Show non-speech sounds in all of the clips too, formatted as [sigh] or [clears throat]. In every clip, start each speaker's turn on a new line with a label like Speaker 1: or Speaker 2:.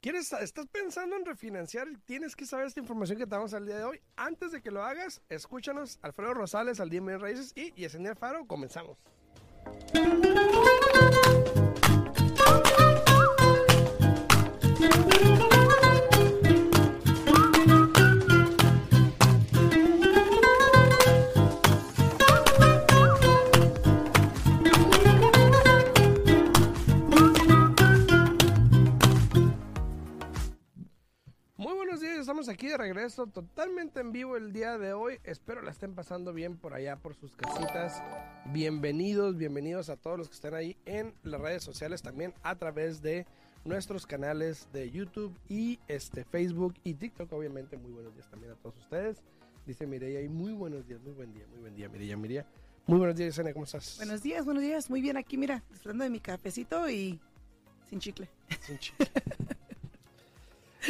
Speaker 1: ¿Quieres, ¿Estás pensando en refinanciar? Tienes que saber esta información que te damos al día de hoy. Antes de que lo hagas, escúchanos Alfredo Rosales al Día de Raíces y Yesenia Faro. Comenzamos. Aquí de regreso totalmente en vivo el día de hoy. Espero la estén pasando bien por allá, por sus casitas. Bienvenidos, bienvenidos a todos los que están ahí en las redes sociales, también a través de nuestros canales de YouTube y este Facebook y TikTok. Obviamente, muy buenos días también a todos ustedes. Dice Mireya y muy buenos días, muy buen día, muy buen día, Mireya, Mireya. Muy buenos días, Yesenia, ¿cómo estás?
Speaker 2: Buenos días, buenos días. Muy bien aquí, mira, disfrutando de mi cafecito y sin chicle.
Speaker 1: Sin chicle. [laughs]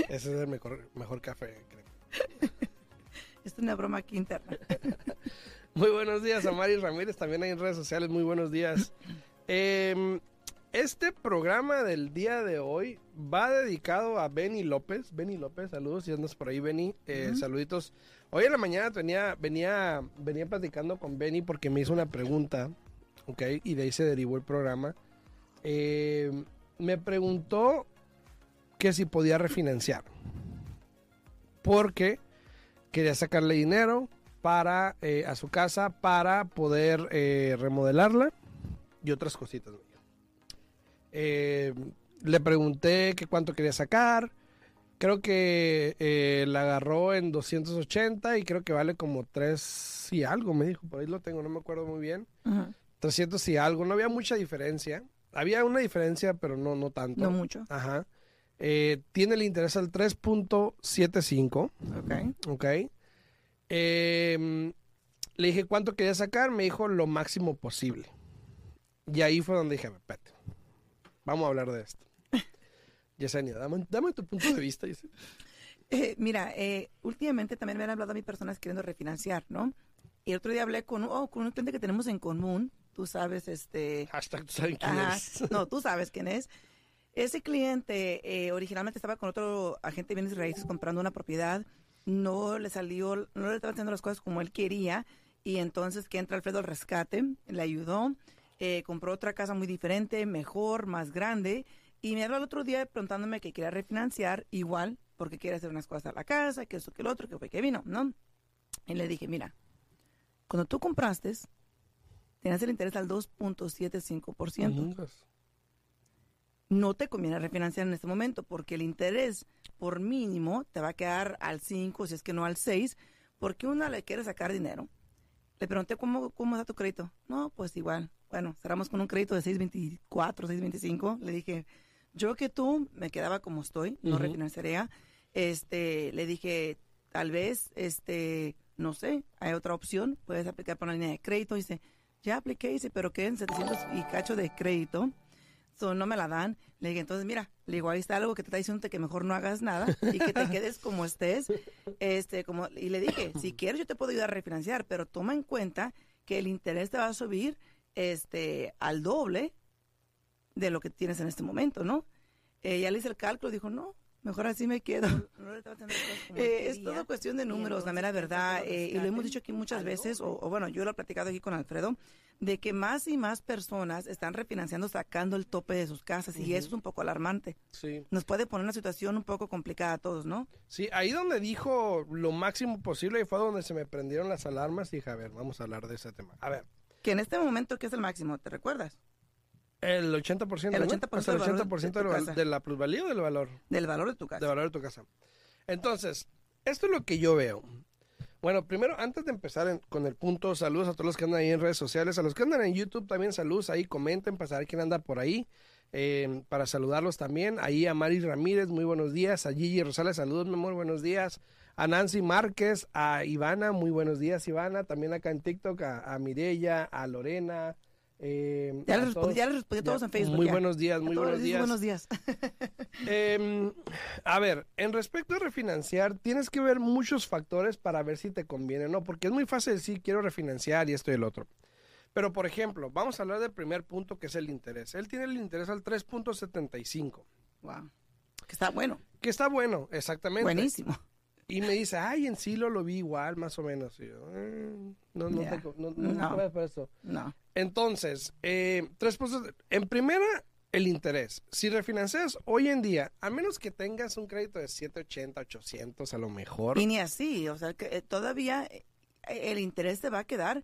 Speaker 1: Ese es el mejor, mejor café, creo. [laughs]
Speaker 2: es una broma aquí interna. [laughs]
Speaker 1: Muy buenos días a Mari Ramírez, también hay en redes sociales. Muy buenos días. Eh, [clears throat] este programa del día de hoy va dedicado a Benny López. Benny López, saludos si andas por ahí, Benny. Eh, Saluditos. Hoy en la mañana venía, venía, venía platicando con Benny porque me hizo una pregunta, ¿ok? Y de ahí se derivó el programa. Eh, me preguntó que si podía refinanciar. Porque quería sacarle dinero para eh, a su casa para poder eh, remodelarla y otras cositas. Eh, le pregunté que cuánto quería sacar. Creo que eh, la agarró en 280 y creo que vale como 3 y algo, me dijo. Por ahí lo tengo, no me acuerdo muy bien.
Speaker 2: Ajá.
Speaker 1: 300 y algo. No había mucha diferencia. Había una diferencia, pero no, no tanto.
Speaker 2: No mucho.
Speaker 1: Ajá. Eh, tiene el interés al 3.75.
Speaker 2: Ok.
Speaker 1: Ok. Eh, le dije cuánto quería sacar. Me dijo lo máximo posible. Y ahí fue donde dije, espérate. Vamos a hablar de esto. [laughs] Yesenia, dame, dame tu punto de vista.
Speaker 2: Eh, mira, eh, últimamente también me han hablado a mí personas queriendo refinanciar, ¿no? Y el otro día hablé con, oh, con un cliente que tenemos en común. Tú sabes, este...
Speaker 1: Hashtag, ¿tú sabes quién
Speaker 2: Ajá.
Speaker 1: es?
Speaker 2: No, tú sabes quién es. Ese cliente eh, originalmente estaba con otro agente de bienes raíces comprando una propiedad. No le salió, no le estaba haciendo las cosas como él quería. Y entonces que entra Alfredo al rescate, le ayudó, eh, compró otra casa muy diferente, mejor, más grande. Y me habló el otro día preguntándome que quería refinanciar igual, porque quiere hacer unas cosas a la casa, que eso, que el otro, que fue que vino, ¿no? Y le dije, mira, cuando tú compraste, tenías el interés al 2.75%
Speaker 1: Ujú.
Speaker 2: No te conviene refinanciar en este momento porque el interés por mínimo te va a quedar al 5, si es que no al 6, porque una le quiere sacar dinero. Le pregunté cómo, cómo está tu crédito. No, pues igual. Bueno, cerramos con un crédito de 624, 625. Le dije, yo que tú me quedaba como estoy, no
Speaker 1: Ujú.
Speaker 2: refinanciaría. Este, le dije, tal vez, este, no sé, hay otra opción, puedes aplicar por una línea de crédito. Dice, ya apliqué, dice, pero queden 700 y cacho de crédito. No me la dan. Le dije, entonces, mira, le digo, ahí está algo que te está diciendo que mejor no hagas nada y que te quedes como estés. Este, como, y le dije, si quieres yo te puedo ayudar a refinanciar, pero toma en cuenta que el interés te va a subir este, al doble de lo que tienes en este momento, ¿no? Eh, ya le hice el cálculo, dijo, no, mejor así me quedo. Eh, es todo cuestión de números, la mera verdad. eh, y lo hemos dicho aquí muchas veces, o, o bueno, yo lo he platicado aquí con Alfredo, de que más y más personas están refinanciando sacando el tope de sus casas y eso es un poco alarmante.
Speaker 1: Sí.
Speaker 2: Nos puede poner una situación un poco complicada a todos, ¿no?
Speaker 1: Sí, ahí donde dijo lo máximo posible y fue donde se me prendieron las alarmas y dije, a ver, vamos a hablar de ese tema. A ver,
Speaker 2: Que en este momento, ¿qué es el máximo? ¿Te recuerdas?
Speaker 1: El 80%,
Speaker 2: El
Speaker 1: ¿no?
Speaker 2: 80%
Speaker 1: Hasta el
Speaker 2: del valor
Speaker 1: 80%
Speaker 2: de
Speaker 1: la plusvalía o del valor,
Speaker 2: Del valor de tu casa.
Speaker 1: del valor de tu casa. Entonces, esto es lo que yo veo. Bueno, primero, antes de empezar en- con el punto, saludos a todos los que andan ahí en redes sociales, a los que andan en YouTube también saludos ahí, comenten para saber quién anda por ahí, eh, para saludarlos también. Ahí a Mari Ramírez, muy buenos días, a Gigi Rosales, saludos, mi amor, buenos días. A Nancy Márquez, a Ivana, muy buenos días, Ivana, también acá en TikTok, a, a Mireya, a Lorena. Eh,
Speaker 2: Ya les respondí,
Speaker 1: todos.
Speaker 2: ya les respondí a todos
Speaker 1: Ya,
Speaker 2: en Facebook.
Speaker 1: Muy
Speaker 2: ya.
Speaker 1: buenos días, muy buenos días.
Speaker 2: Buenos días. [laughs]
Speaker 1: Em, a ver, en respecto a refinanciar, tienes que ver muchos factores para ver si te conviene o no, porque es muy fácil decir quiero refinanciar y esto y el otro. Pero, por ejemplo, vamos a hablar del primer punto que es el interés. Él tiene el interés al 3.75.
Speaker 2: Wow. Que está bueno.
Speaker 1: Que está bueno, exactamente.
Speaker 2: Buenísimo.
Speaker 1: Y me dice, ay, en sí lo, vi igual, más o menos. Y yo, "Eh, no, no, te no, no,
Speaker 2: No.
Speaker 1: te por eso.
Speaker 2: No.
Speaker 1: Entonces, eh, tres puntos. En primera, el interés. Si refinancias hoy en día, a menos que tengas un crédito de 780, 800 a lo mejor.
Speaker 2: Y ni así, o sea, que eh, todavía eh, el interés te va a quedar,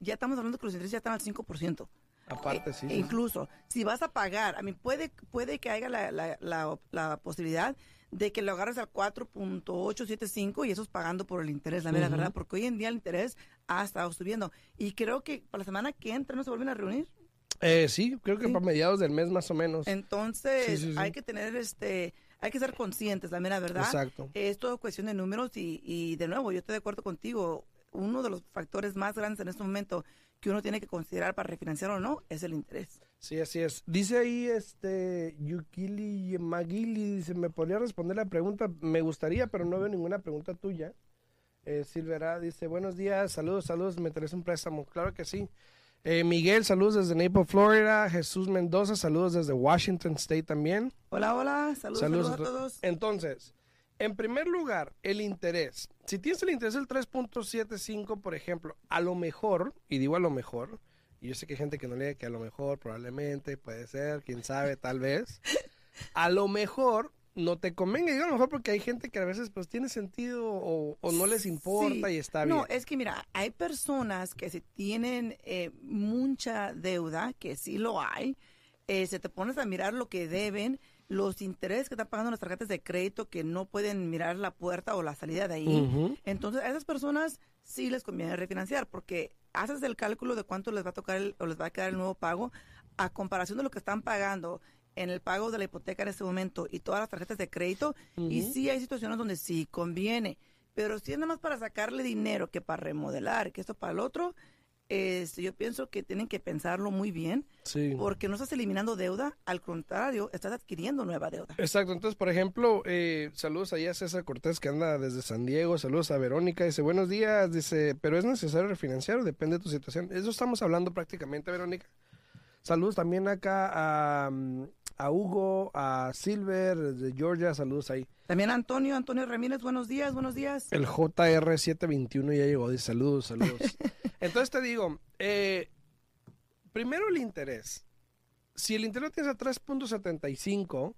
Speaker 2: ya estamos hablando que los intereses ya están al 5%.
Speaker 1: Aparte,
Speaker 2: Eh,
Speaker 1: sí. sí.
Speaker 2: Incluso, si vas a pagar, a mí puede, puede que haya la, la, la, la posibilidad de que lo agarres al 4.875 y eso es pagando por el interés, la mera verdad, porque hoy en día el interés ha estado subiendo. Y creo que para la semana que entra no se vuelven a reunir.
Speaker 1: Eh, sí, creo que
Speaker 2: Sí.
Speaker 1: para mediados del mes más o menos.
Speaker 2: Entonces,
Speaker 1: Sí, sí, sí.
Speaker 2: hay que tener este, hay que ser conscientes, la mera verdad.
Speaker 1: Exacto.
Speaker 2: Es todo cuestión de números y, y de nuevo, yo estoy de acuerdo contigo. Uno de los factores más grandes en este momento que uno tiene que considerar para refinanciar o no es el interés.
Speaker 1: Sí, así es. Dice ahí, este, Yukili Magili, dice, ¿me podría responder la pregunta? Me gustaría, pero no veo ninguna pregunta tuya. Eh, Silvera dice, buenos días, saludos, saludos, me interesa un préstamo. Claro que sí. Eh, Miguel, saludos desde Naples, Florida. Jesús Mendoza, saludos desde Washington State también.
Speaker 2: Hola, hola, saludos,
Speaker 1: Saludos
Speaker 2: saludos,
Speaker 1: a
Speaker 2: a
Speaker 1: to-
Speaker 2: todos.
Speaker 1: Entonces, en primer lugar, el interés. Si tienes el interés del 3.75, por ejemplo, a lo mejor, y digo a lo mejor, y yo sé que hay gente que no lee que a lo mejor, probablemente, puede ser, quién sabe, tal vez, a lo mejor no te convenga, digo a lo mejor porque hay gente que a veces pues tiene sentido o, o no les importa
Speaker 2: Sí.
Speaker 1: y está
Speaker 2: No,
Speaker 1: bien.
Speaker 2: es que mira, hay personas que si tienen eh, mucha deuda, que sí lo hay, eh, se te pones a mirar lo que deben, los intereses que están pagando las tarjetas de crédito que no pueden mirar la puerta o la salida de ahí. Entonces, a esas personas sí les conviene refinanciar porque haces el cálculo de cuánto les va a tocar el- o les va a quedar el nuevo pago a comparación de lo que están pagando en el pago de la hipoteca en este momento y todas las tarjetas de crédito. Y sí hay situaciones donde sí conviene. Pero si es nada más para sacarle dinero que para remodelar, que esto para el otro, este, yo pienso que tienen que pensarlo muy bien
Speaker 1: Sí.
Speaker 2: porque no estás eliminando deuda, al contrario, estás adquiriendo nueva deuda.
Speaker 1: Exacto, entonces, por ejemplo, eh, saludos ahí a César Cortés que anda desde San Diego, saludos a Verónica, dice, buenos días, dice, pero ¿es necesario refinanciar o depende de tu situación? Eso estamos hablando prácticamente, Verónica. Saludos también acá a, mm, a Hugo, a Silver, de Georgia, saludos ahí.
Speaker 2: También Antonio, Antonio Ramírez, buenos días, buenos días.
Speaker 1: El JR721 ya llegó, dice, saludos, saludos. [laughs] entonces te digo, eh, primero el interés. Si el interés tienes a 3.75,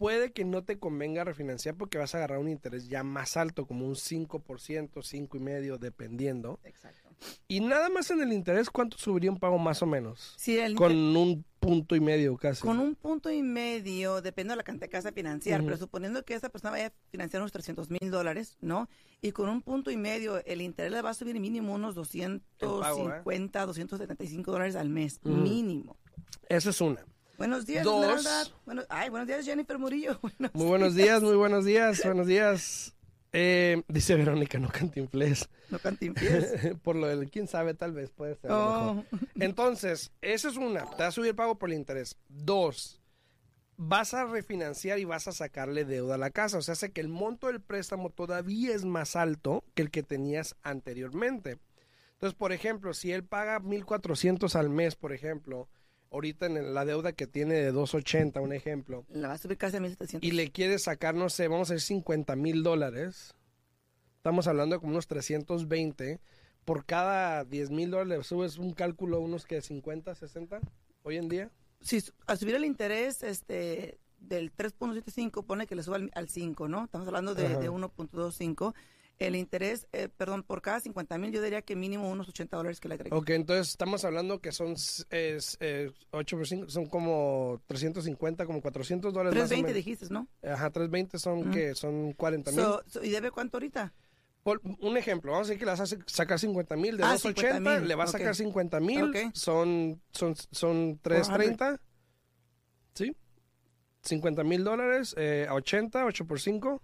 Speaker 1: puede que no te convenga refinanciar porque vas a agarrar un interés ya más alto, como un 5%, 5,5%, dependiendo.
Speaker 2: Exacto.
Speaker 1: Y nada más en el interés, ¿cuánto subiría un pago más o menos?
Speaker 2: Sí, el
Speaker 1: Con un punto y medio casi.
Speaker 2: Con un punto y medio, depende de la cantidad que vas a financiar, pero suponiendo que esa persona vaya a financiar unos 300 mil dólares, ¿no? Y con un punto y medio, el interés le va a subir mínimo unos
Speaker 1: pago,
Speaker 2: 250, 275 dólares al mes, mínimo.
Speaker 1: Esa es una.
Speaker 2: Buenos días,
Speaker 1: Dos.
Speaker 2: Bueno, ay, buenos días, Jennifer Murillo. [laughs] Buenos
Speaker 1: Muy buenos días, muy buenos días, buenos días. Eh, dice Verónica, no cantinflés.
Speaker 2: No cantinfíes. [laughs]
Speaker 1: por lo del quién sabe, tal vez puede ser.
Speaker 2: Oh, [laughs]
Speaker 1: Entonces, esa es una. Te va a subir el pago por el interés. Dos, vas a refinanciar y vas a sacarle deuda a la casa. O sea, hace que el monto del préstamo todavía es más alto que el que tenías anteriormente. Entonces, por ejemplo, si él paga 1.400 al mes, por ejemplo, ahorita en la deuda que tiene de 280, un ejemplo,
Speaker 2: la va a subir casi a 1700.
Speaker 1: y le quieres sacar, no sé, vamos a decir 50 mil dólares, estamos hablando de como unos 320, por cada 10 mil dólares le subes un cálculo, unos que 50, 60, hoy en día.
Speaker 2: si al subir el interés este del 3.75 pone que le suba al, al 5, ¿no? Estamos hablando de, de 1.25. El interés, eh, perdón, por cada 50 mil yo diría que mínimo unos 80 dólares que le agregue.
Speaker 1: Ok, entonces estamos hablando que son es, eh, 8 por 5, son como 350, como 400 dólares más o
Speaker 2: 320
Speaker 1: menos.
Speaker 2: dijiste, ¿no?
Speaker 1: Ajá, 320 son
Speaker 2: Ujú.
Speaker 1: que son 40 mil.
Speaker 2: So- so, ¿Y debe cuánto ahorita?
Speaker 1: Por un ejemplo, vamos a decir que le vas a sacar 50 mil de
Speaker 2: Ah,
Speaker 1: 280,
Speaker 2: 50,000,
Speaker 1: le vas a sacar 50 mil,
Speaker 2: Ok.
Speaker 1: son, son, son 330, ¿sí? 50 mil dólares, eh, a 80, 8 por 5,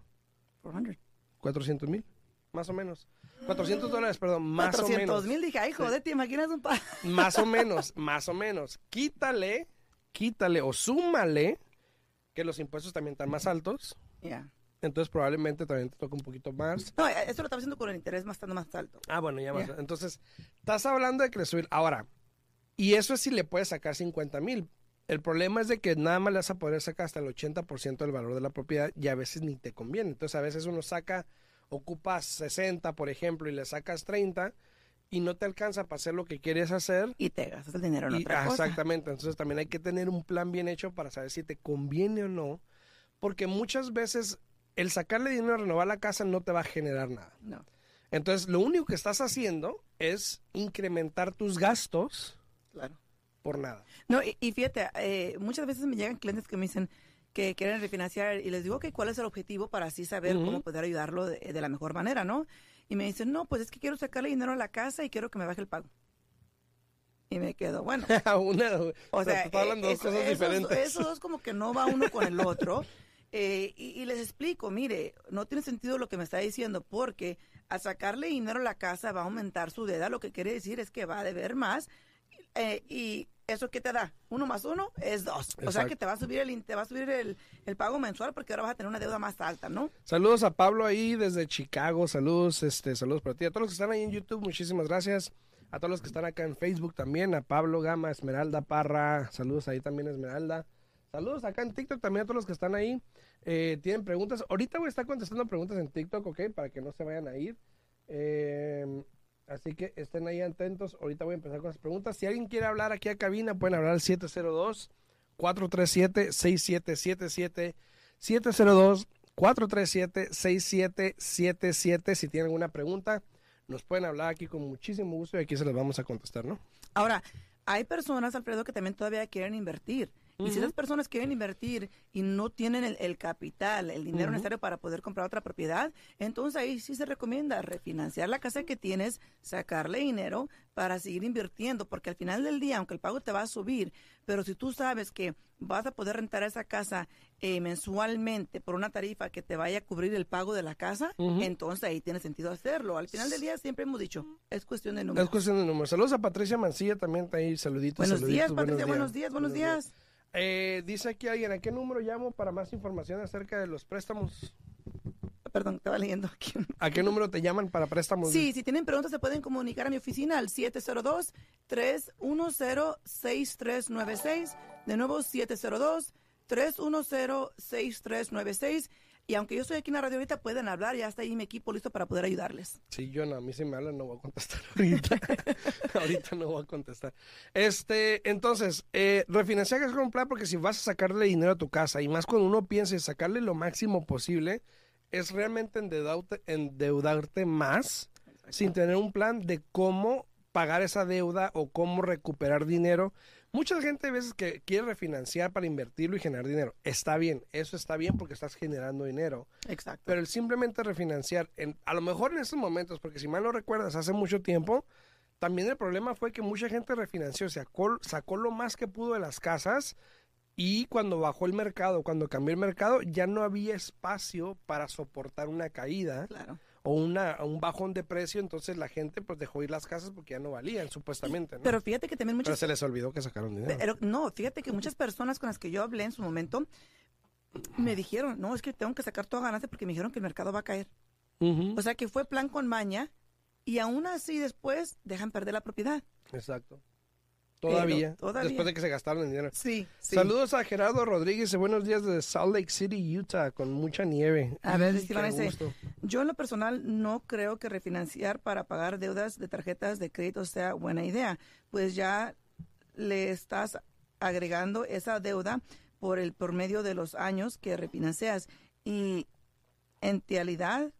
Speaker 2: 400.
Speaker 1: 400 mil, más o menos. 400 dólares, perdón, más o
Speaker 2: 400
Speaker 1: menos.
Speaker 2: mil, dije, ay, joder, ¿te imaginas un pa? [laughs]
Speaker 1: Más o menos, más o menos. Quítale, quítale o súmale que los impuestos también están más altos,
Speaker 2: Ya.
Speaker 1: entonces probablemente también te toca un poquito más.
Speaker 2: No, eso lo estaba haciendo con el interés más, estando más alto.
Speaker 1: Ah, bueno, ya más.
Speaker 2: Ya.
Speaker 1: Entonces, estás hablando de que le subir. Ahora, Y eso es si le puedes sacar 50 mil. El problema es de que nada más le vas a poder sacar hasta el 80% del valor de la propiedad y a veces ni te conviene. Entonces a veces uno saca, ocupas 60, por ejemplo, y le sacas 30 y no te alcanza para hacer lo que quieres hacer.
Speaker 2: Y te gastas el dinero en
Speaker 1: Y-
Speaker 2: otra
Speaker 1: ah,
Speaker 2: cosa.
Speaker 1: Exactamente. Entonces también hay que tener un plan bien hecho para saber si te conviene o no. Porque muchas veces el sacarle dinero a renovar la casa no te va a generar nada.
Speaker 2: No.
Speaker 1: Entonces lo único que estás haciendo es incrementar tus gastos
Speaker 2: Claro.
Speaker 1: por nada.
Speaker 2: No, y, y fíjate, eh, muchas veces me llegan clientes que me dicen que quieren refinanciar y les digo que cuál es el objetivo para así saber
Speaker 1: Ujú.
Speaker 2: cómo poder ayudarlo de, de la mejor manera, ¿no? Y me dicen, no, pues es que quiero sacarle dinero a la casa y quiero que me baje el pago. Y me quedo, bueno, [laughs]
Speaker 1: Una,
Speaker 2: o sea,
Speaker 1: hablando de
Speaker 2: eh,
Speaker 1: dos cosas
Speaker 2: eso- esos-
Speaker 1: diferentes.
Speaker 2: Esos dos como que no va uno con el otro. [laughs] Eh, y, y les explico, mire, no tiene sentido lo que me está diciendo porque al sacarle dinero a la casa va a aumentar su deuda, lo que quiere decir es que va a deber más. eh, y eso qué te da, uno más uno es dos. O sea que te va a subir el, te va a subir el, el pago mensual porque ahora vas a tener una deuda más alta, ¿no?
Speaker 1: Saludos a Pablo ahí desde Chicago. Saludos, este, saludos para ti. A todos los que están ahí en YouTube, muchísimas gracias. A todos los que están acá en Facebook también. A Pablo Gama, Esmeralda Parra. Saludos ahí también, Esmeralda. Saludos acá en TikTok también a todos los que están ahí. Eh, Tienen preguntas. Ahorita voy a estar contestando preguntas en TikTok, ¿ok? Para que no se vayan a ir. Eh, así que estén ahí atentos. Ahorita voy a empezar con las preguntas. Si alguien quiere hablar aquí a cabina, pueden hablar al 702 437 6777 702 437 6777 si tienen alguna pregunta nos pueden hablar aquí con muchísimo gusto y aquí se les vamos a contestar, ¿no?
Speaker 2: Ahora, hay personas, Alfredo, que también todavía quieren invertir. Y si esas personas quieren invertir y no tienen el, el capital, el dinero necesario para poder comprar otra propiedad, entonces ahí sí se recomienda refinanciar la casa que tienes, sacarle dinero para seguir invirtiendo, porque al final del día, aunque el pago te va a subir, pero si tú sabes que vas a poder rentar esa casa eh, mensualmente por una tarifa que te vaya a cubrir el pago de la casa, entonces ahí tiene sentido hacerlo. Al final del día siempre hemos dicho, es cuestión de
Speaker 1: Es
Speaker 2: números.
Speaker 1: cuestión de números. Saludos a Patricia Mancilla también está ahí. Saluditos.
Speaker 2: Buenos
Speaker 1: saluditos,
Speaker 2: días, Patricia, buenos días, buenos días.
Speaker 1: Eh, dice aquí alguien, ¿a qué número llamo para más información acerca de los préstamos?
Speaker 2: Perdón, estaba leyendo aquí.
Speaker 1: ¿A qué número te llaman para préstamos?
Speaker 2: Sí, si tienen preguntas se pueden comunicar a mi oficina al 702-310-6396. De nuevo, 702-310-6396. Y aunque yo estoy aquí en la radio ahorita, pueden hablar, ya está ahí mi equipo listo para poder ayudarles.
Speaker 1: Sí, yo no, a mí si me hablan no voy a contestar [laughs] ahorita. [laughs] ahorita no voy a contestar. Este, entonces, eh, refinanciar es un plan porque si vas a sacarle dinero a tu casa y más cuando uno piensa en sacarle lo máximo posible, es realmente endeudarte, endeudarte más sin tener un plan de cómo pagar esa deuda o cómo recuperar dinero. Mucha gente a veces que quiere refinanciar para invertirlo y generar dinero. Está bien, eso está bien porque estás generando dinero.
Speaker 2: Exacto.
Speaker 1: Pero el simplemente refinanciar, en, a lo mejor en estos momentos, porque si mal no recuerdas, hace mucho tiempo, también el problema fue que mucha gente refinanció, sacó, sacó lo más que pudo de las casas y cuando bajó el mercado, cuando cambió el mercado, ya no había espacio para soportar una caída
Speaker 2: claro.
Speaker 1: O una, un bajón de precio, entonces la gente pues dejó ir las casas porque ya no valían, supuestamente. ¿no?
Speaker 2: Pero fíjate que también
Speaker 1: Pero
Speaker 2: muchas...
Speaker 1: se les olvidó que sacaron dinero.
Speaker 2: Pero no, fíjate que muchas personas con las que yo hablé en su momento me dijeron, no, es que tengo que sacar toda ganancia porque me dijeron que el mercado va a caer. O sea que fue plan con maña y aún así después dejan perder la propiedad.
Speaker 1: Exacto. Todavía,
Speaker 2: todavía.
Speaker 1: después de que se gastaron el dinero.
Speaker 2: Sí, sí.
Speaker 1: Saludos a Gerardo Rodríguez y buenos días desde Salt Lake City, Utah, con mucha nieve.
Speaker 2: A ver, ese-
Speaker 1: gusto.
Speaker 2: Yo en lo personal no creo que refinanciar para pagar deudas de tarjetas de crédito sea buena idea, pues ya le estás agregando esa deuda por el por medio de los años que refinancias y en realidad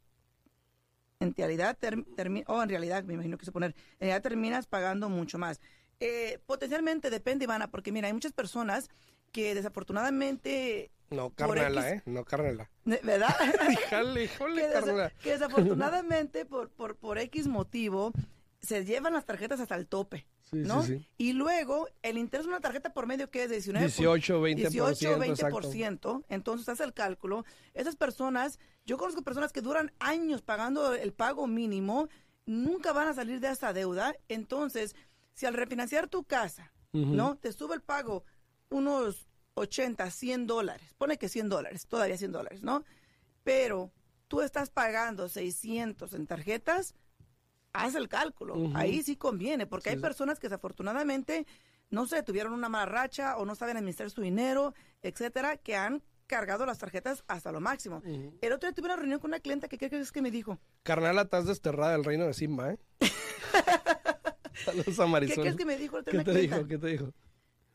Speaker 2: en realidad ter- termi- o en realidad me imagino que se poner en realidad terminas pagando mucho más Eh, potencialmente depende Ivana porque mira hay muchas personas que desafortunadamente
Speaker 1: No,
Speaker 2: por
Speaker 1: carnala,
Speaker 2: X-
Speaker 1: ¿eh? No, carnala.
Speaker 2: verdad [laughs]
Speaker 1: Híjole, híjole,
Speaker 2: que, desa-
Speaker 1: carnala.
Speaker 2: que desafortunadamente por, por, por X motivo se llevan las tarjetas hasta el tope,
Speaker 1: Sí,
Speaker 2: ¿no?
Speaker 1: sí, sí.
Speaker 2: Y luego el interés de una tarjeta por medio que es de 19
Speaker 1: 18, 20%.
Speaker 2: 18,
Speaker 1: exacto.
Speaker 2: 20%. Entonces haz el cálculo. Esas personas, yo conozco personas que duran años pagando el pago mínimo, nunca van a salir de esta deuda. Entonces, si al refinanciar tu casa. ¿no? Te sube el pago unos 80, 100 dólares. Pone que 100 dólares, todavía 100 dólares, ¿no? Pero tú estás pagando 600 en tarjetas, haz el cálculo. Ahí sí conviene, porque hay personas que desafortunadamente, no sé, tuvieron una mala racha o no saben administrar su dinero, etcétera, que han cargado las tarjetas hasta lo máximo. El otro día tuve una reunión con una clienta que, ¿qué crees que me dijo?
Speaker 1: Carnal, estás desterrada del reino de Simba, ¿eh? [laughs] [laughs] Saludos a Marisol.
Speaker 2: ¿Qué crees que me dijo?
Speaker 1: ¿Qué te dijo? ¿Qué te dijo?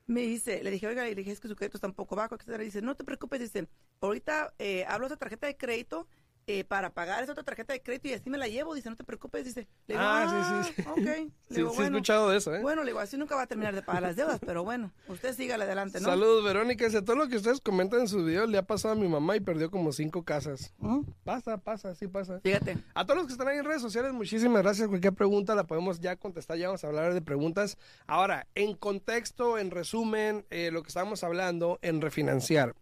Speaker 2: Me dice, le dije, oiga, le dije, es que su crédito está un poco bajo, etcétera. Dice, no te preocupes, dice, ahorita eh, hablo de tarjeta de crédito eh, para pagar esa otra tarjeta de crédito y así me la llevo. Dice, no te preocupes. Dice,
Speaker 1: le digo, ah, sí, sí, sí.
Speaker 2: Ok. Le [laughs]
Speaker 1: sí, sí he escuchado de eso, ¿eh?
Speaker 2: Bueno, le digo, así nunca va a terminar de pagar las deudas, pero bueno, usted sígale adelante, ¿no?
Speaker 1: Saludos, Verónica. Dice, todo lo que ustedes comentan en su video le ha pasado a mi mamá y perdió como cinco casas. ¿Mm? Pasa, pasa, sí pasa.
Speaker 2: Fíjate.
Speaker 1: A todos los que están ahí en redes sociales, muchísimas gracias. Cualquier pregunta la podemos ya contestar, ya vamos a hablar de preguntas. Ahora, en contexto, en resumen, eh, lo que estamos hablando en refinanciar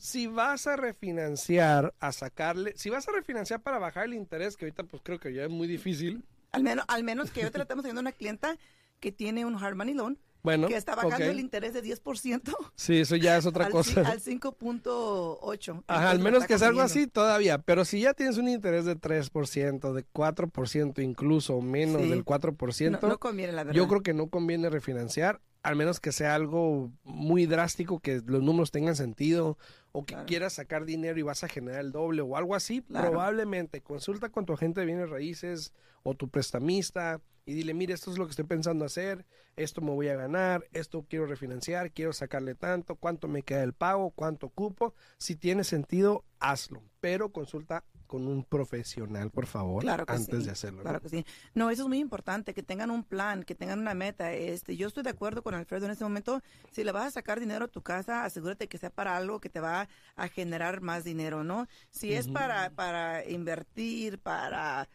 Speaker 1: si vas a refinanciar, a sacarle, si vas a refinanciar para bajar el interés, que ahorita pues creo que ya es muy difícil.
Speaker 2: Al menos, al menos que yo te la estamos teniendo una clienta que tiene un hard money loan.
Speaker 1: Bueno,
Speaker 2: que está bajando el interés de 10%.
Speaker 1: Sí, eso ya es otra cosa.
Speaker 2: Al 5.8.
Speaker 1: Ajá, al menos que es algo así todavía. Pero si ya tienes un interés de 3%, de 4%, incluso menos del 4%.
Speaker 2: No, no conviene, la verdad.
Speaker 1: Yo creo que no conviene refinanciar al menos que sea algo muy drástico, que los números tengan sentido, o que quieras sacar dinero y vas a generar el doble o algo así, probablemente consulta con tu agente de bienes raíces o tu prestamista y dile, mire, esto es lo que estoy pensando hacer, esto me voy a ganar, esto quiero refinanciar, quiero sacarle tanto, cuánto me queda el pago, cuánto cupo. Si tiene sentido, hazlo, pero consulta con un profesional, por favor, antes de hacerlo.
Speaker 2: Claro que sí. No, eso es muy importante, que tengan un plan, que tengan una meta. Este, yo estoy de acuerdo con Alfredo en este momento. Si le vas a sacar dinero a tu casa, asegúrate que sea para algo que te va a generar más dinero, ¿no? Si es para, para invertir, para...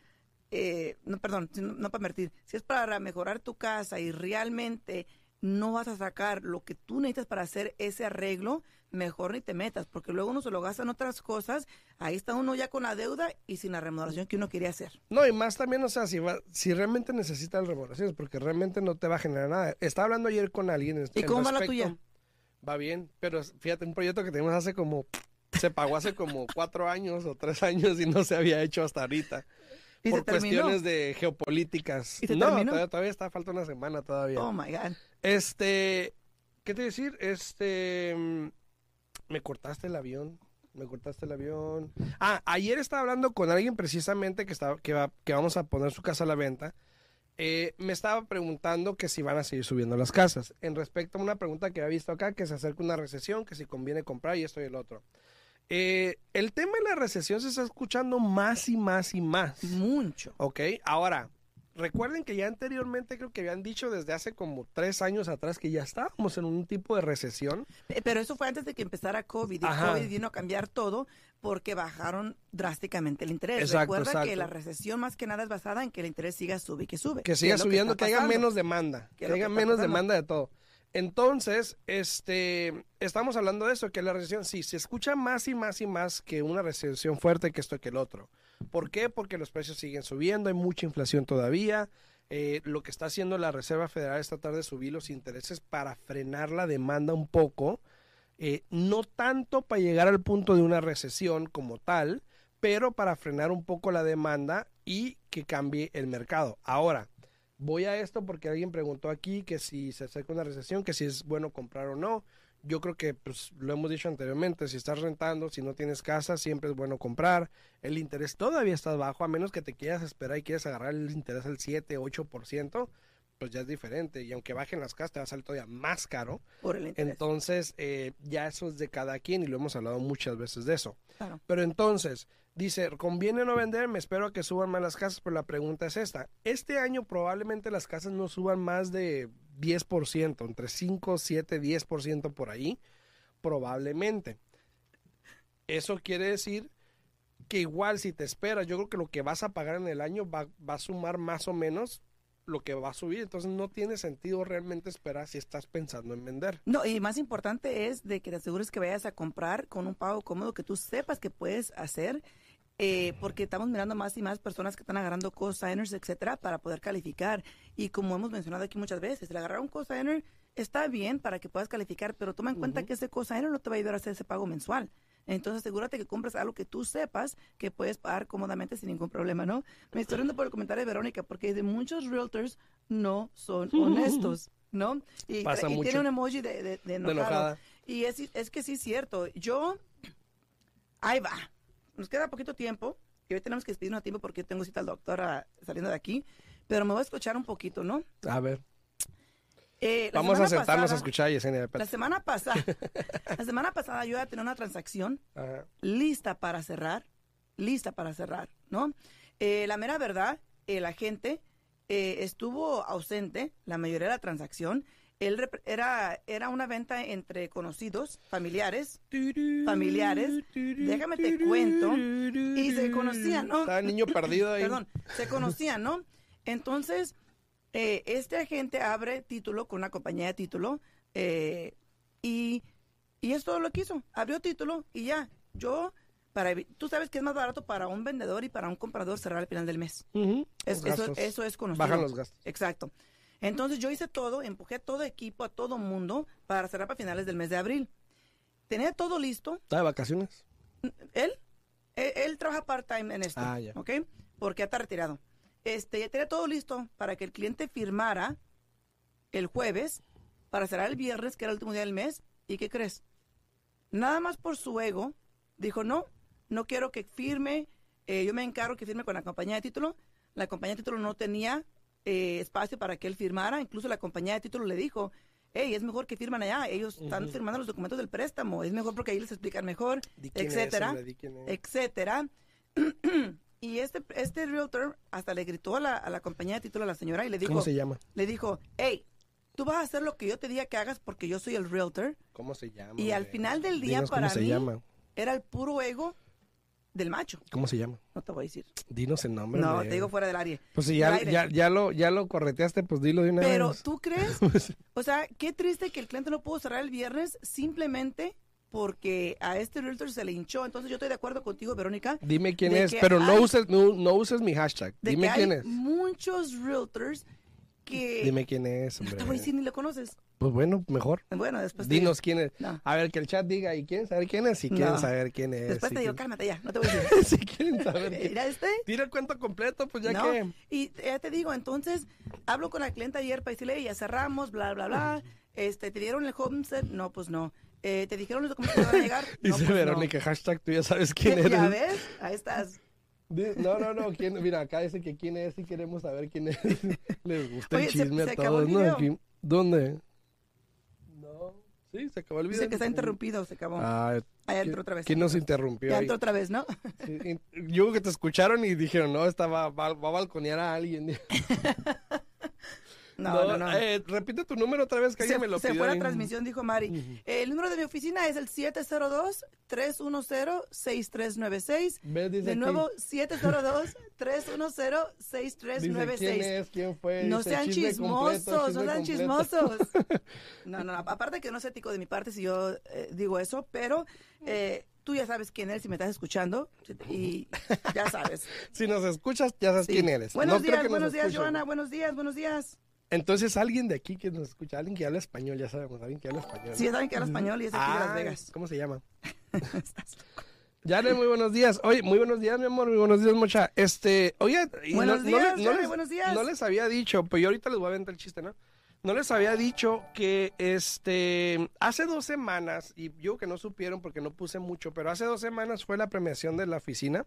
Speaker 2: Eh, no, perdón, no para invertir. Si es para mejorar tu casa y realmente no vas a sacar lo que tú necesitas para hacer ese arreglo, mejor ni te metas, porque luego uno se lo gasta en otras cosas, ahí está uno ya con la deuda y sin la remodelación que uno quería hacer.
Speaker 1: No, y más también, o sea, si, va, si realmente necesitas remodelaciones, porque realmente no te va a generar nada. Estaba hablando ayer con alguien.
Speaker 2: ¿Y cómo va la tuya?
Speaker 1: Va bien, pero fíjate, un proyecto que tenemos hace como, se pagó hace como [laughs] cuatro años o tres años y no se había hecho hasta ahorita.
Speaker 2: ¿Y
Speaker 1: por cuestiones de geopolíticas. no, todavía, todavía, está, falta una semana todavía.
Speaker 2: Oh my God.
Speaker 1: Este, ¿qué te decir? Este, me cortaste el avión. Me cortaste el avión. Ah, ayer estaba hablando con alguien precisamente que, estaba, que, va, que vamos a poner su casa a la venta. Eh, me estaba preguntando que si van a seguir subiendo las casas. En respecto a una pregunta que había visto acá, que se acerca una recesión, que si conviene comprar y esto y el otro. Eh, el tema de la recesión se está escuchando más y más y más.
Speaker 2: Mucho.
Speaker 1: Ok, ahora, recuerden que ya anteriormente creo que habían dicho desde hace como tres años atrás que ya estábamos en un tipo de recesión.
Speaker 2: Pero eso fue antes de que empezara COVID y COVID vino a cambiar todo porque bajaron drásticamente el interés. Recuerda que la recesión más que nada es basada en que el interés siga sube y que sube.
Speaker 1: Que siga subiendo, que, haya menos demanda, que, haya menos demanda de todo. Entonces, este, estamos hablando de eso, que la recesión, sí, se escucha más y más y más que una recesión fuerte que esto que el otro. ¿Por qué? Porque los precios siguen subiendo, hay mucha inflación todavía. Eh, lo que está haciendo la Reserva Federal es tratar de subir los intereses para frenar la demanda un poco, eh, no tanto para llegar al punto de una recesión como tal, pero para frenar un poco la demanda y que cambie el mercado. Ahora, voy a esto porque alguien preguntó aquí que si se acerca una recesión, que si es bueno comprar o no. Yo creo que, pues, lo hemos dicho anteriormente, si estás rentando, si no tienes casa, siempre es bueno comprar. El interés todavía está bajo, a menos que te quieras esperar y quieras agarrar el interés al 7, 8%, pues ya es diferente. Y aunque bajen las casas, te va a salir todavía más caro.
Speaker 2: Por el interés.
Speaker 1: Entonces, eh, ya eso es de cada quien y lo hemos hablado muchas veces de eso. Pero entonces, Dice, ¿conviene no vender? Me espero que suban más las casas, pero la pregunta es esta. Este año probablemente las casas no suban más de 10%, entre 5, 7, 10% por ahí, probablemente. Eso quiere decir que igual si te esperas, yo creo que lo que vas a pagar en el año va, va a sumar más o menos lo que va a subir. Entonces no tiene sentido realmente esperar si estás pensando en vender.
Speaker 2: No, y más importante es de que te asegures que vayas a comprar con un pago cómodo que tú sepas que puedes hacer eh, porque estamos mirando más y más personas que están agarrando cosigners, etcétera, para poder calificar. Y como hemos mencionado aquí muchas veces, el agarrar un cosigner está bien para que puedas calificar, pero toma en cuenta que ese cosigner no te va a ayudar a hacer ese pago mensual. Entonces asegúrate que compres algo que tú sepas que puedes pagar cómodamente sin ningún problema, ¿no? Me estoy riendo por el comentario de Verónica porque de muchos realtors no son honestos, ¿no? Y,
Speaker 1: Pasa
Speaker 2: y
Speaker 1: mucho.
Speaker 2: tiene un emoji de, de, de enojado.
Speaker 1: enojada.
Speaker 2: Y es, es que sí es cierto. Yo, ahí va. Nos queda poquito tiempo. Y hoy tenemos que despedirnos a tiempo porque yo tengo cita al doctor ah, saliendo de aquí. Pero me voy a escuchar un poquito, ¿no?
Speaker 1: A ver,
Speaker 2: Eh, la
Speaker 1: vamos a sentarnos a escuchar a Yesenia.
Speaker 2: La semana pasada, [laughs] la semana pasada yo ya tenía una transacción
Speaker 1: Ajá.
Speaker 2: lista para cerrar, lista para cerrar, ¿no? Eh, la mera verdad, el agente eh, estuvo ausente la mayoría de la transacción. Él era, era una venta entre conocidos, familiares, familiares. Déjame te cuento. Y se conocían, ¿no?
Speaker 1: Estaba el niño perdido ahí.
Speaker 2: Perdón, se conocían, ¿no? Entonces, eh, este agente abre título con una compañía de título eh, y, y es todo lo que hizo. Abrió título y ya. Yo, para tú sabes que es más barato para un vendedor y para un comprador cerrar al final del mes. Es-
Speaker 1: Los
Speaker 2: eso, eso es conocido.
Speaker 1: Bajan los gastos.
Speaker 2: Exacto. Entonces yo hice todo, empujé a todo equipo, a todo mundo para cerrar para finales del mes de abril. Tenía todo listo,
Speaker 1: ¿Está de vacaciones?
Speaker 2: él, él, él trabaja part-time en esto,
Speaker 1: Ah, ya.
Speaker 2: ¿ok? Porque ya está retirado. Este, ya tenía todo listo para que el cliente firmara el jueves para cerrar el viernes, que era el último día del mes. ¿Y qué crees? Nada más por su ego, dijo, no, no quiero que firme, eh, yo me encargo que firme con la compañía de título. La compañía de título no tenía eh, espacio para que él firmara, incluso la compañía de título le dijo, hey, es mejor que firman allá, ellos están firmando los documentos del préstamo, es mejor porque ahí les explican mejor, etcétera, etcétera. [clears throat] y este, este realtor hasta le gritó a la, a la compañía de título a la señora y le dijo,
Speaker 1: ¿Cómo se llama?
Speaker 2: le dijo, hey, tú vas a hacer lo que yo te diga que hagas porque yo soy el realtor.
Speaker 1: ¿Cómo se llama?
Speaker 2: Y al final del día
Speaker 1: Dinos
Speaker 2: para
Speaker 1: ¿Cómo se
Speaker 2: mí era el puro ego del macho.
Speaker 1: ¿Cómo se llama?
Speaker 2: No te voy a decir.
Speaker 1: Dinos el nombre.
Speaker 2: no, te digo fuera del área.
Speaker 1: Pues si ya, ya, ya, lo, ya lo correteaste, pues dilo de una
Speaker 2: Pero
Speaker 1: vez.
Speaker 2: tú crees, [laughs] o sea, qué triste que el cliente no pudo cerrar el viernes simplemente porque a este realtor se le hinchó. Entonces yo estoy de acuerdo contigo, Verónica,
Speaker 1: Dime quién es, pero no uses, no, no uses mi hashtag.
Speaker 2: de
Speaker 1: Dime
Speaker 2: que
Speaker 1: quién
Speaker 2: hay
Speaker 1: es.
Speaker 2: muchos realtors que
Speaker 1: Dime quién es,
Speaker 2: no
Speaker 1: hombre.
Speaker 2: te voy a decir ni lo conoces.
Speaker 1: Pues bueno, mejor.
Speaker 2: Bueno, después te
Speaker 1: Dinos quién es.
Speaker 2: No.
Speaker 1: A ver, que el chat diga, ¿y quieren saber quién es? Si quieren
Speaker 2: No.
Speaker 1: saber quién es.
Speaker 2: Después
Speaker 1: si
Speaker 2: te digo,
Speaker 1: quieren-
Speaker 2: cálmate ya, no te voy a decir. [laughs]
Speaker 1: si quieren saber [laughs] quién
Speaker 2: Mira este.
Speaker 1: Tira el cuento completo, pues ya
Speaker 2: ¿no?
Speaker 1: que...
Speaker 2: Y ya te digo, entonces, hablo con la clienta ayer para decirle, ya cerramos, bla, bla, bla. Este, ¿te dieron el home set? No, pues no. Eh, ¿Te dijeron los documentos que van a llegar? [laughs] No,
Speaker 1: Dice
Speaker 2: pues no.
Speaker 1: Verónica, hashtag, tú ya sabes quién eres.
Speaker 2: ¿Ya ves? Ahí estás.
Speaker 1: No, no, no, ¿quién? mira, acá dice que quién es y queremos saber quién es. [laughs] Les gusta
Speaker 2: Oye,
Speaker 1: el
Speaker 2: ¿se-
Speaker 1: chisme
Speaker 2: se
Speaker 1: a
Speaker 2: acabó el
Speaker 1: todos, ¿no? ¿Dónde? No, sí, se acabó el video.
Speaker 2: Dice que está interrumpido, se acabó.
Speaker 1: Ah,
Speaker 2: Ahí
Speaker 1: ¿quién-
Speaker 2: entró otra vez.
Speaker 1: ¿Quién nos interrumpió
Speaker 2: Ya entró otra vez, ¿no?
Speaker 1: Sí, yo creo que te escucharon y dijeron, no, esta va, va- va a balconear a alguien. [laughs]
Speaker 2: No, no, no.
Speaker 1: eh, repite tu número otra vez que
Speaker 2: Se,
Speaker 1: alguien me lo
Speaker 2: se
Speaker 1: pidió.
Speaker 2: fue la transmisión, dijo Mari. El número de mi oficina es el 702-310-6396.
Speaker 1: ¿Ves? Dice
Speaker 2: De nuevo,
Speaker 1: Dice quién
Speaker 2: 702-310-6396.
Speaker 1: es, quién fue.
Speaker 2: No sean chismosos,
Speaker 1: completo, [laughs]
Speaker 2: no sean chismosos. No, no, aparte que no es ético de mi parte si yo eh, digo eso, pero eh, tú ya sabes quién eres si me estás escuchando y ya sabes. [laughs]
Speaker 1: Si nos escuchas, ya sabes
Speaker 2: Sí.
Speaker 1: quién eres.
Speaker 2: Buenos
Speaker 1: No
Speaker 2: días, buenos días,
Speaker 1: escuchen.
Speaker 2: Joana, buenos días, buenos días.
Speaker 1: Entonces, alguien de aquí que nos escucha, alguien que habla español, ya sabemos, alguien que habla español.
Speaker 2: Sí, ya saben que habla español y es aquí de Las Vegas.
Speaker 1: ¿Cómo se llama? [laughs] Yane, muy buenos días. Oye, muy buenos días, mi amor, muy buenos días, mucha. Este, oye,
Speaker 2: Buenos
Speaker 1: no,
Speaker 2: días,
Speaker 1: no, les,
Speaker 2: buenos días.
Speaker 1: no les había dicho, pues yo ahorita les voy a aventar el chiste, ¿no? No les había dicho que, este, hace dos semanas, y yo que no supieron porque no puse mucho, pero hace dos semanas fue la premiación de la oficina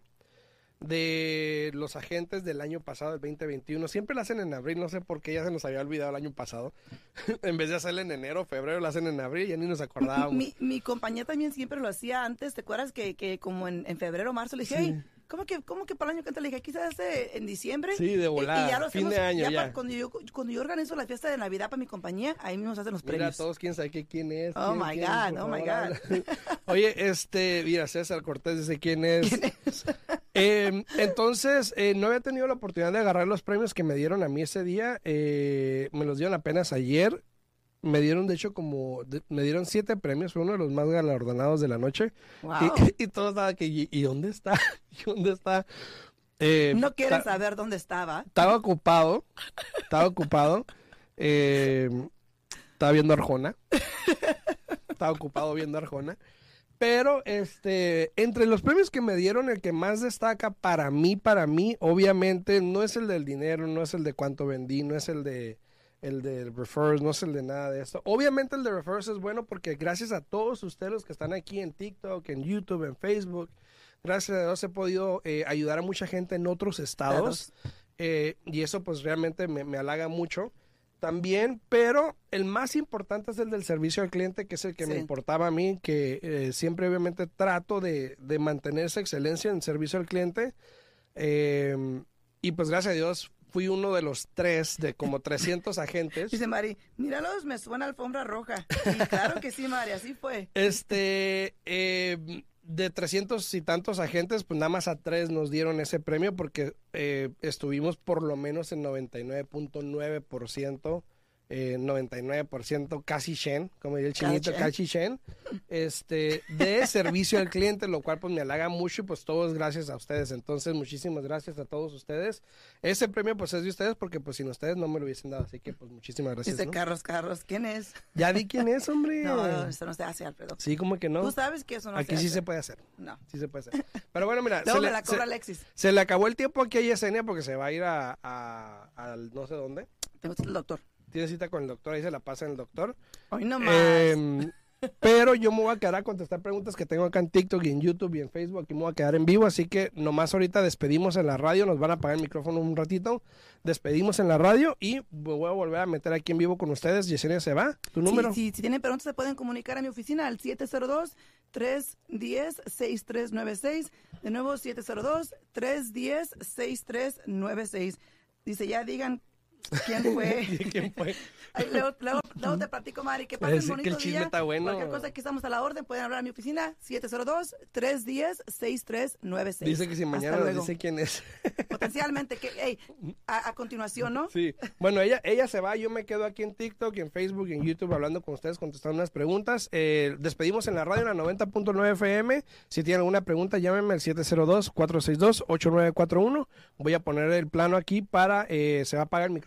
Speaker 1: de los agentes del año pasado, el 2021. Siempre la hacen en abril, no sé por qué ya se nos había olvidado el año pasado. [laughs] en vez de hacerla en enero, febrero, la hacen en abril, ya ni nos acordábamos. [laughs]
Speaker 2: Mi, mi compañía también siempre lo hacía antes. ¿Te acuerdas que, que como en, en febrero, marzo le dije,
Speaker 1: Sí.
Speaker 2: hey, ¿cómo que, ¿cómo que para el año que entra? Le dije, hace en diciembre.
Speaker 1: Sí, de
Speaker 2: Y-
Speaker 1: volada,
Speaker 2: Y, ya lo
Speaker 1: fin de año, ya.
Speaker 2: para- cuando, yo, cuando yo organizo la fiesta de Navidad para mi compañía, ahí mismo se hacen los
Speaker 1: Mira,
Speaker 2: premios.
Speaker 1: todos quién sabe qué, quién es.
Speaker 2: Oh,
Speaker 1: quién-
Speaker 2: my
Speaker 1: quién,
Speaker 2: God, oh, my God. [laughs]
Speaker 1: Oye, este, mira, César Cortés dice quién es. Eh, [laughs] entonces, eh, no había tenido la oportunidad de agarrar los premios que me dieron a mí ese día. eh, me los dieron apenas ayer. Me dieron, de hecho, como, de- me dieron siete premios. Fue uno de los más galardonados de la noche.
Speaker 2: Wow.
Speaker 1: Y, [laughs] y todo estaba que, ¿y, y dónde está? [laughs] ¿Y dónde está? Eh,
Speaker 2: no quieren saber dónde estaba.
Speaker 1: estaba ocupado, estaba ocupado, eh, estaba viendo Arjona, estaba ocupado viendo Arjona, Pero este, entre los premios que me dieron, el que más destaca para mí, para mí, obviamente, no es el del dinero, no es el de cuánto vendí, no es el de el de refers, no es el de nada de esto. Obviamente el de refers es bueno porque gracias a todos ustedes los que están aquí en TikTok, en YouTube, en Facebook, gracias a Dios he podido eh, ayudar a mucha gente en otros estados. Eh, y eso pues realmente me, me halaga mucho también, pero el más importante es el del servicio al cliente, que es el que me importaba a mí, que eh, siempre obviamente trato de, de mantener esa excelencia en servicio al cliente. Eh, y pues gracias a Dios fui uno de los tres de como 300 agentes.
Speaker 2: Dice Mari, míralos, me suena alfombra roja. Y claro que sí, Mari, así fue.
Speaker 1: Este, eh, de 300 y tantos agentes, pues nada más a tres nos dieron ese premio porque eh, estuvimos por lo menos en 99.9%, eh, 99% casi Shen, como diría el chinito, casi Shen, este, de [laughs] servicio al cliente, lo cual pues me halaga mucho y pues todo es gracias a ustedes. Entonces, muchísimas gracias a todos ustedes. Ese premio pues es de ustedes porque pues sin ustedes no me lo hubiesen dado, así que pues muchísimas gracias.
Speaker 2: Dice
Speaker 1: ¿no?
Speaker 2: Carlos, Carlos, ¿quién es?
Speaker 1: Ya di quién es, hombre.
Speaker 2: No, [laughs] no, eso no se hace, Alfredo.
Speaker 1: Sí, como que no.
Speaker 2: Tú sabes que eso no
Speaker 1: Aquí
Speaker 2: se
Speaker 1: sí
Speaker 2: hace.
Speaker 1: se puede hacer.
Speaker 2: No.
Speaker 1: Sí se puede hacer. Pero bueno, mira, [laughs] se le,
Speaker 2: la cobra
Speaker 1: se-
Speaker 2: Alexis.
Speaker 1: se le acabó el tiempo aquí a Yesenia porque se va a ir a, a- al no sé dónde.
Speaker 2: Tengo el doctor.
Speaker 1: Tiene cita con el doctor, ahí se la pasa en el doctor.
Speaker 2: Hoy no más.
Speaker 1: Em, [laughs] pero yo me voy a quedar a contestar preguntas que tengo acá en TikTok y en YouTube y en Facebook. Aquí me voy a quedar en vivo, así que nomás ahorita despedimos en la radio. Nos van a apagar el micrófono un ratito. Despedimos en la radio y me voy a volver a meter aquí en vivo con ustedes. Yesenia se va. ¿Tu número?
Speaker 2: Sí, sí, si tienen preguntas se pueden comunicar a mi oficina al 702-310-6396. De nuevo, 702-310-6396. Dice, ya digan quién fue. [laughs]
Speaker 1: ¿Quién fue?
Speaker 2: Luego, luego- luego te platico, Mari, que pasen
Speaker 1: que
Speaker 2: bonito
Speaker 1: el chisme
Speaker 2: día.
Speaker 1: está bueno.
Speaker 2: Cualquier cosa, aquí estamos a la orden. Pueden hablar a mi oficina, 702-310-6396.
Speaker 1: Dice que si mañana nos dice quién es. [laughs]
Speaker 2: Potencialmente, que, hey, a, a continuación, ¿no?
Speaker 1: Sí. Bueno, ella, ella se va, yo me quedo aquí en TikTok, en Facebook, en YouTube hablando con ustedes, contestando unas preguntas. Eh, despedimos en la radio en la 90.9 FM. Si tienen alguna pregunta, llámenme al 702-462-8941. Voy a poner el plano aquí para, eh, se va a apagar el micrófono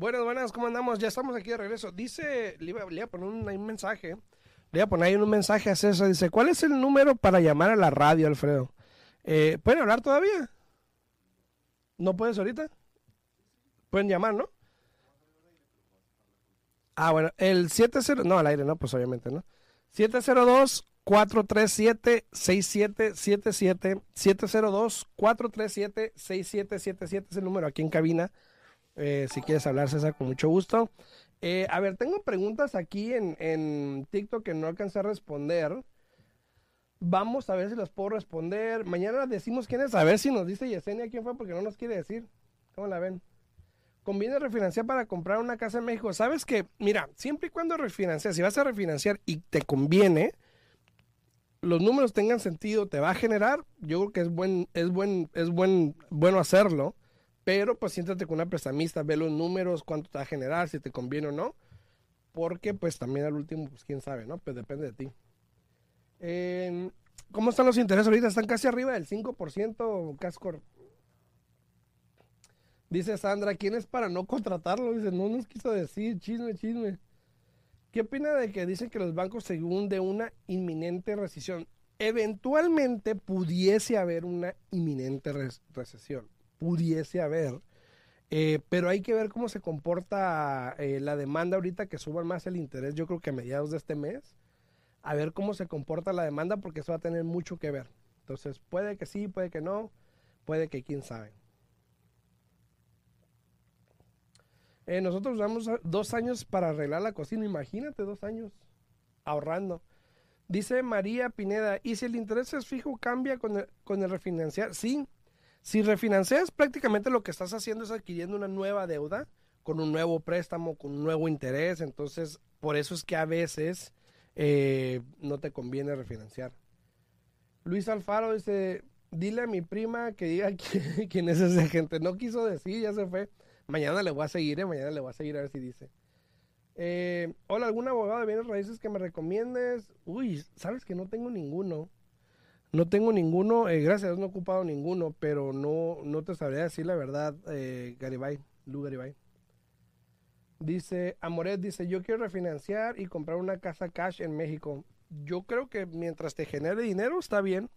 Speaker 1: Buenas, buenas, ¿cómo andamos? Ya estamos aquí de regreso. Dice, le iba, le iba a poner un, mensaje. Le iba a poner ahí un mensaje a César. Dice, ¿cuál es el número para llamar a la radio, Alfredo? Eh, ¿Pueden hablar todavía? ¿No puedes ahorita? Pueden llamar, ¿no? Ah, bueno, el 70... No, al aire, no, pues obviamente, ¿no? 702-437-6777. 702-437-6777 es el número aquí en cabina. Eh, si quieres hablar, César, con mucho gusto. Eh, a ver, tengo preguntas aquí en, en TikTok que no alcancé a responder. Vamos a ver si las puedo responder. Mañana decimos quién es. A ver si nos dice Yesenia quién fue porque no nos quiere decir. ¿Cómo la ven? Conviene refinanciar para comprar una casa en México. Sabes que, mira, siempre y cuando refinancias, si vas a refinanciar y te conviene, los números tengan sentido, te va a generar, yo creo que es buen, es buen, es buen, bueno hacerlo, pero pues siéntate con una prestamista, ve los números, cuánto te va a generar, si te conviene o no, porque pues también al último, pues quién sabe, ¿no? Pues depende de ti. Eh, ¿Cómo están los intereses ahorita? Están casi arriba del 5%, Cascor. Dice Sandra, ¿quién es para no contratarlo? Dice, no nos quiso decir, chisme, chisme. ¿Qué opina de que dicen que los bancos se de una inminente recesión? Eventualmente pudiese haber una inminente recesión, pudiese haber, Eh, pero hay que ver cómo se comporta eh, la demanda ahorita que suban más el interés, yo creo que a mediados de este mes, a ver cómo se comporta la demanda porque eso va a tener mucho que ver. Entonces puede que sí, puede que no, puede que quién sabe. Eh, nosotros usamos a- dos años para arreglar la cocina. Imagínate, dos años ahorrando. Dice María Pineda, ¿y si el interés es fijo cambia con el, con el refinanciar? Sí. Si refinancias, prácticamente lo que estás haciendo es adquiriendo una nueva deuda con un nuevo préstamo, con un nuevo interés. Entonces, por eso es que a veces eh, no te conviene refinanciar. Luis Alfaro dice, dile a mi prima que diga [laughs] quién, quién es ese gente. No quiso decir, ya se fue. Mañana le voy a seguir, eh, mañana le voy a seguir a ver si dice. Eh, hola, ¿algún abogado de bienes raíces que me recomiendes? Uy, sabes que no tengo ninguno. No tengo ninguno, eh, gracias no he ocupado ninguno, pero no, no te sabría decir la verdad, eh, Garibay, Lu Garibay. Dice, Amoret dice, yo quiero refinanciar y comprar una casa cash en México. Yo creo que mientras te genere dinero está bien.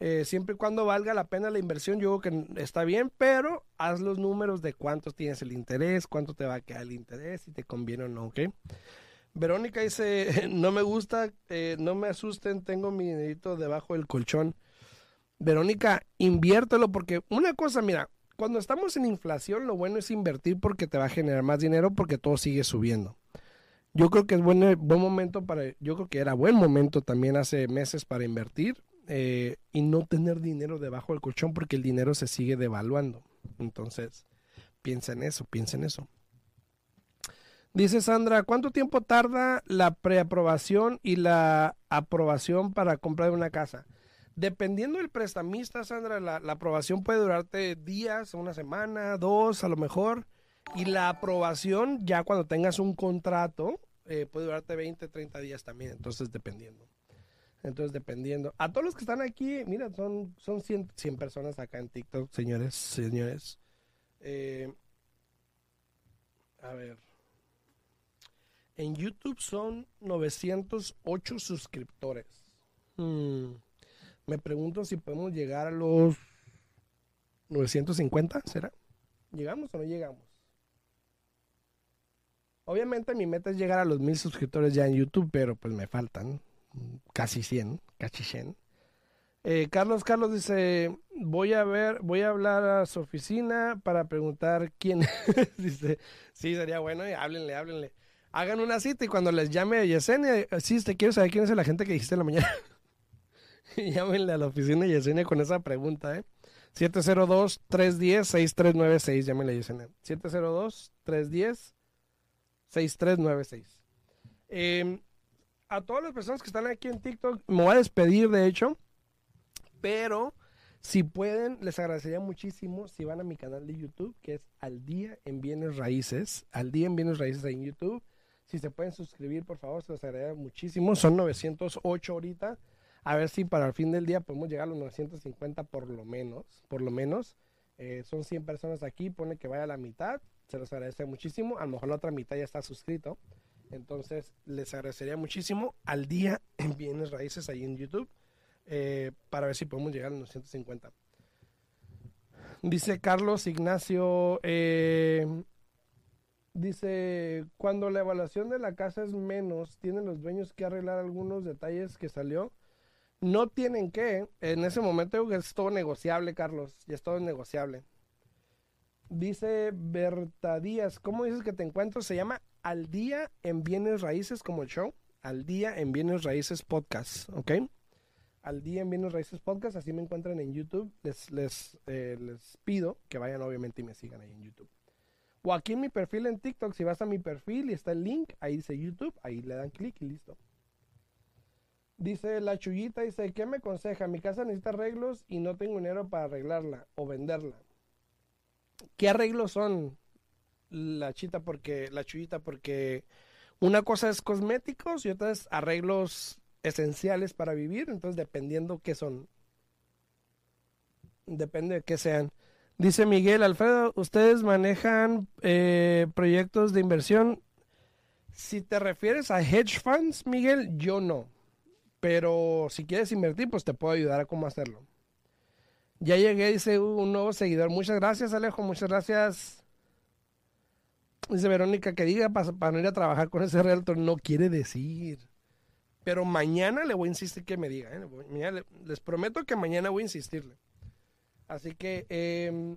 Speaker 1: Eh, siempre y cuando valga la pena la inversión, yo creo que está bien, pero haz los números de cuántos tienes el interés, cuánto te va a quedar el interés, si te conviene o no, ¿ok? Verónica dice, [laughs] no me gusta, eh, no me asusten, tengo mi dinerito debajo del colchón. Verónica, inviértelo porque una cosa, mira, cuando estamos en inflación, lo bueno es invertir porque te va a generar más dinero porque todo sigue subiendo. Yo creo que es buen, buen momento para, yo creo que era buen momento también hace meses para invertir eh, y no tener dinero debajo del colchón porque el dinero se sigue devaluando. Entonces, piensa en eso, piensa en eso. Dice Sandra, ¿cuánto tiempo tarda la preaprobación y la aprobación para comprar una casa? Dependiendo del prestamista, Sandra, la, aprobación puede durarte días, una semana, dos, a lo mejor. Y la aprobación, ya cuando tengas un contrato, eh, puede durarte 20, 30 días también. Entonces, dependiendo. Entonces, dependiendo. A todos los que están aquí, mira, son, son 100, 100 personas acá en TikTok, señores, señores. Eh, a ver. En YouTube son 908 suscriptores. Hmm. Me pregunto si podemos llegar a los 950, ¿será? ¿Llegamos o no llegamos? Obviamente mi meta es llegar a los mil suscriptores ya en YouTube, pero pues me faltan casi 100, casi 100. Eh, Carlos Carlos dice, voy a ver, voy a hablar a su oficina para preguntar quién [laughs] es. dice, sí, sería bueno, y háblenle, háblenle. Hagan una cita y cuando les llame Yesenia, sí, te quiero saber quién es la gente que dijiste en la mañana. [laughs] y llámenle a la oficina de Yesenia con esa pregunta, ¿eh? 702-310-6396, llámenle a Yesenia. 702-310-6396. Eh, a todas las personas que están aquí en TikTok, me voy a despedir, de hecho. Pero si pueden, les agradecería muchísimo si van a mi canal de YouTube, que es Al Día en Bienes Raíces. Al Día en Bienes Raíces ahí en YouTube. Si se pueden suscribir, por favor, se los agradecería muchísimo. Son 908 ahorita. A ver si para el fin del día podemos llegar a los 950 por lo menos. Por lo menos. Eh, son 100 personas aquí. Pone que vaya a la mitad. Se los agradece muchísimo. A lo mejor la otra mitad ya está suscrito. Entonces, les agradecería muchísimo al día [laughs] en bienes raíces ahí en YouTube eh, para ver si podemos llegar a los 150. Dice Carlos Ignacio, eh, dice, cuando la evaluación de la casa es menos, tienen los dueños que arreglar algunos detalles que salió. No tienen que, en ese momento es todo negociable, Carlos, ya es todo negociable. Dice Berta Díaz, ¿cómo dices que te encuentro? Se llama Al Día en Bienes Raíces, como el show. Al Día en Bienes Raíces Podcast, ¿ok? Al Día en Bienes Raíces Podcast, así me encuentran en YouTube. Les, les, eh, les pido que vayan obviamente y me sigan ahí en YouTube. O aquí en mi perfil en TikTok, si vas a mi perfil y está el link, ahí dice YouTube, ahí le dan clic y listo. Dice la chullita, dice, ¿qué me aconseja? Mi casa necesita arreglos y no tengo dinero para arreglarla o venderla. ¿Qué arreglos son la chita? Porque, la chullita, porque una cosa es cosméticos y otra es arreglos esenciales para vivir. Entonces, dependiendo qué son. Depende de qué sean. Dice Miguel Alfredo, ¿ustedes manejan eh, proyectos de inversión? Si te refieres a hedge funds, Miguel, yo no. Pero si quieres invertir, pues te puedo ayudar a cómo hacerlo. Ya llegué, dice un nuevo seguidor. Muchas gracias, Alejo. Muchas gracias. Dice Verónica que diga para, para no ir a trabajar con ese realtor. No quiere decir. Pero mañana le voy a insistir que me diga. ¿eh? Les prometo que mañana voy a insistirle. Así que, eh,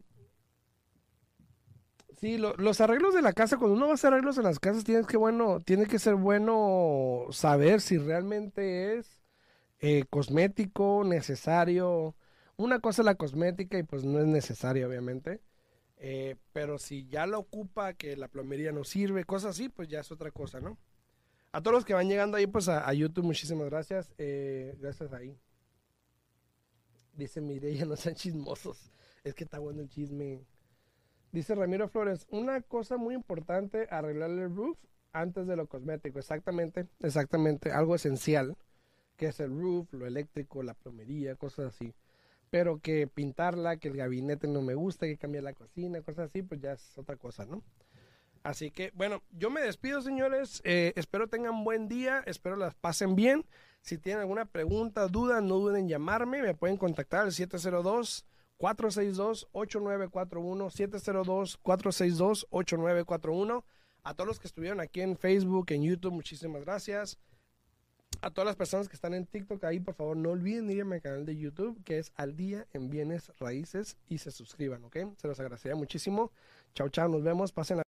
Speaker 1: Sí, lo- los arreglos de la casa, cuando uno va a hacer arreglos en las casas, tienes que bueno, tiene que ser bueno saber si realmente es eh, cosmético, necesario. Una cosa es la cosmética y pues no es necesaria, obviamente. Eh, pero si ya lo ocupa, que la plomería no sirve, cosas así, pues ya es otra cosa, ¿no? A todos los que van llegando ahí, pues a, a YouTube, muchísimas gracias. Eh, gracias ahí. Dice Mireya, [laughs] no sean chismosos. Es que está bueno el chisme. Dice Ramiro Flores, una cosa muy importante, arreglarle el roof antes de lo cosmético. Exactamente, exactamente. Algo esencial, que es el roof, lo eléctrico, la plomería, cosas así. Pero que pintarla, que el gabinete no me gusta, que cambiar la cocina, cosas así, pues ya es otra cosa, ¿no? Así que, bueno, yo me despido, señores. Eh, espero tengan buen día, espero las pasen bien. Si tienen alguna pregunta, duda, no duden en llamarme. Me pueden contactar al 702 462-8941, 702-462-8941. A todos los que estuvieron aquí en Facebook, en YouTube, muchísimas gracias. A todas las personas que están en TikTok, ahí por favor no olviden ir a mi canal de YouTube, que es Al Día en Bienes Raíces, y se suscriban, ¿ok? Se los agradecería muchísimo. Chao, chao, nos vemos, pasen la